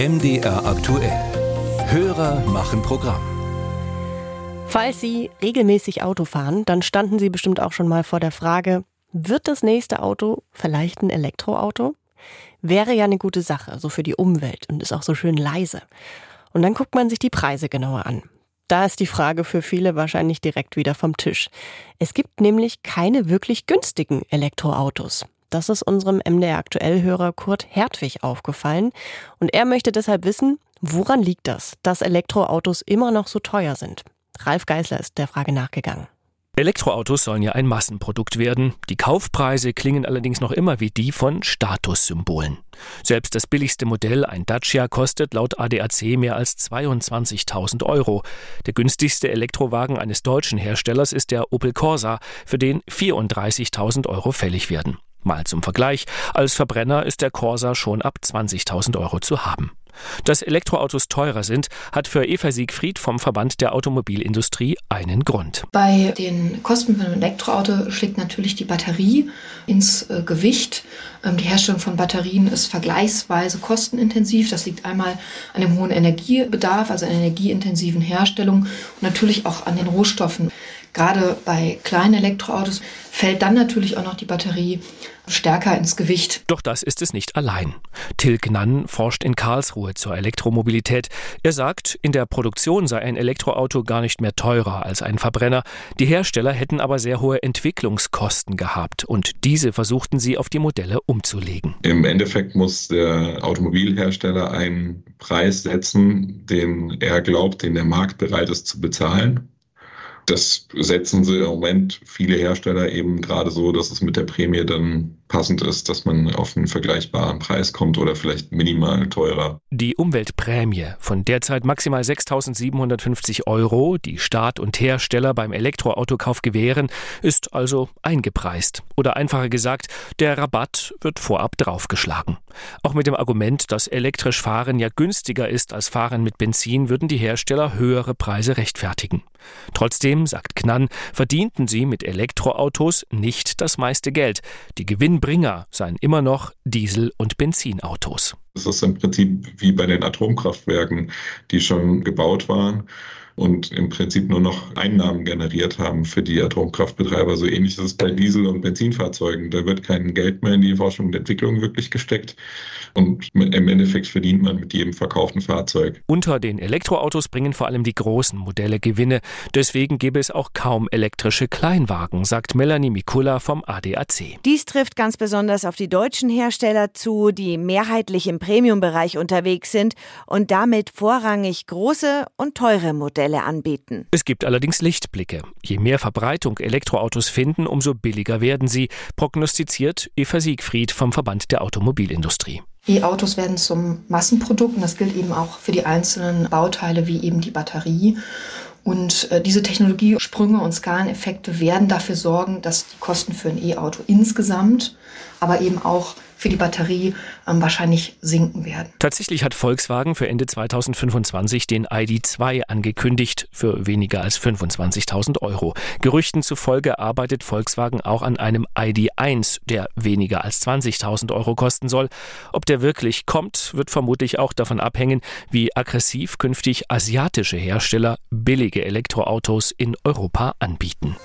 MDR aktuell. Hörer machen Programm. Falls Sie regelmäßig Auto fahren, dann standen Sie bestimmt auch schon mal vor der Frage, wird das nächste Auto vielleicht ein Elektroauto? Wäre ja eine gute Sache, so für die Umwelt und ist auch so schön leise. Und dann guckt man sich die Preise genauer an. Da ist die Frage für viele wahrscheinlich direkt wieder vom Tisch. Es gibt nämlich keine wirklich günstigen Elektroautos. Das ist unserem MDR Aktuellhörer Kurt Hertwig aufgefallen. Und er möchte deshalb wissen, woran liegt das, dass Elektroautos immer noch so teuer sind? Ralf Geisler ist der Frage nachgegangen. Elektroautos sollen ja ein Massenprodukt werden. Die Kaufpreise klingen allerdings noch immer wie die von Statussymbolen. Selbst das billigste Modell, ein Dacia, kostet laut ADAC mehr als 22.000 Euro. Der günstigste Elektrowagen eines deutschen Herstellers ist der Opel Corsa, für den 34.000 Euro fällig werden. Mal zum Vergleich, als Verbrenner ist der Corsa schon ab 20.000 Euro zu haben. Dass Elektroautos teurer sind, hat für Eva Siegfried vom Verband der Automobilindustrie einen Grund. Bei den Kosten von einem Elektroauto schlägt natürlich die Batterie ins äh, Gewicht. Ähm, die Herstellung von Batterien ist vergleichsweise kostenintensiv. Das liegt einmal an dem hohen Energiebedarf, also an energieintensiven Herstellung und natürlich auch an den Rohstoffen. Gerade bei kleinen Elektroautos fällt dann natürlich auch noch die Batterie stärker ins Gewicht. Doch das ist es nicht allein. Till Gnann forscht in Karlsruhe zur Elektromobilität. Er sagt, in der Produktion sei ein Elektroauto gar nicht mehr teurer als ein Verbrenner. Die Hersteller hätten aber sehr hohe Entwicklungskosten gehabt und diese versuchten sie auf die Modelle umzulegen. Im Endeffekt muss der Automobilhersteller einen Preis setzen, den er glaubt, den der Markt bereit ist zu bezahlen. Das setzen sie im Moment viele Hersteller eben gerade so, dass es mit der Prämie dann passend ist, dass man auf einen vergleichbaren Preis kommt oder vielleicht minimal teurer. Die Umweltprämie von derzeit maximal 6.750 Euro, die Staat und Hersteller beim Elektroautokauf gewähren, ist also eingepreist. Oder einfacher gesagt, der Rabatt wird vorab draufgeschlagen. Auch mit dem Argument, dass elektrisch Fahren ja günstiger ist als Fahren mit Benzin, würden die Hersteller höhere Preise rechtfertigen. Trotzdem, sagt Knann, verdienten sie mit Elektroautos nicht das meiste Geld. Die Gewinnbringer seien immer noch Diesel- und Benzinautos. Es ist im Prinzip wie bei den Atomkraftwerken, die schon gebaut waren und im Prinzip nur noch Einnahmen generiert haben für die Atomkraftbetreiber. So ähnlich ist es bei Diesel- und Benzinfahrzeugen. Da wird kein Geld mehr in die Forschung und Entwicklung wirklich gesteckt. Und im Endeffekt verdient man mit jedem verkauften Fahrzeug. Unter den Elektroautos bringen vor allem die großen Modelle Gewinne. Deswegen gäbe es auch kaum elektrische Kleinwagen, sagt Melanie Mikula vom ADAC. Dies trifft ganz besonders auf die deutschen Hersteller zu, die mehrheitlich im Premium-Bereich unterwegs sind und damit vorrangig große und teure Modelle Modelle anbieten. Es gibt allerdings Lichtblicke. Je mehr Verbreitung Elektroautos finden, umso billiger werden sie, prognostiziert Eva Siegfried vom Verband der Automobilindustrie. E-Autos werden zum Massenprodukt und das gilt eben auch für die einzelnen Bauteile wie eben die Batterie. Und äh, diese Technologiesprünge und Skaleneffekte werden dafür sorgen, dass die Kosten für ein E-Auto insgesamt, aber eben auch für die Batterie ähm, wahrscheinlich sinken werden. Tatsächlich hat Volkswagen für Ende 2025 den ID2 angekündigt für weniger als 25.000 Euro. Gerüchten zufolge arbeitet Volkswagen auch an einem ID1, der weniger als 20.000 Euro kosten soll. Ob der wirklich kommt, wird vermutlich auch davon abhängen, wie aggressiv künftig asiatische Hersteller billige Elektroautos in Europa anbieten.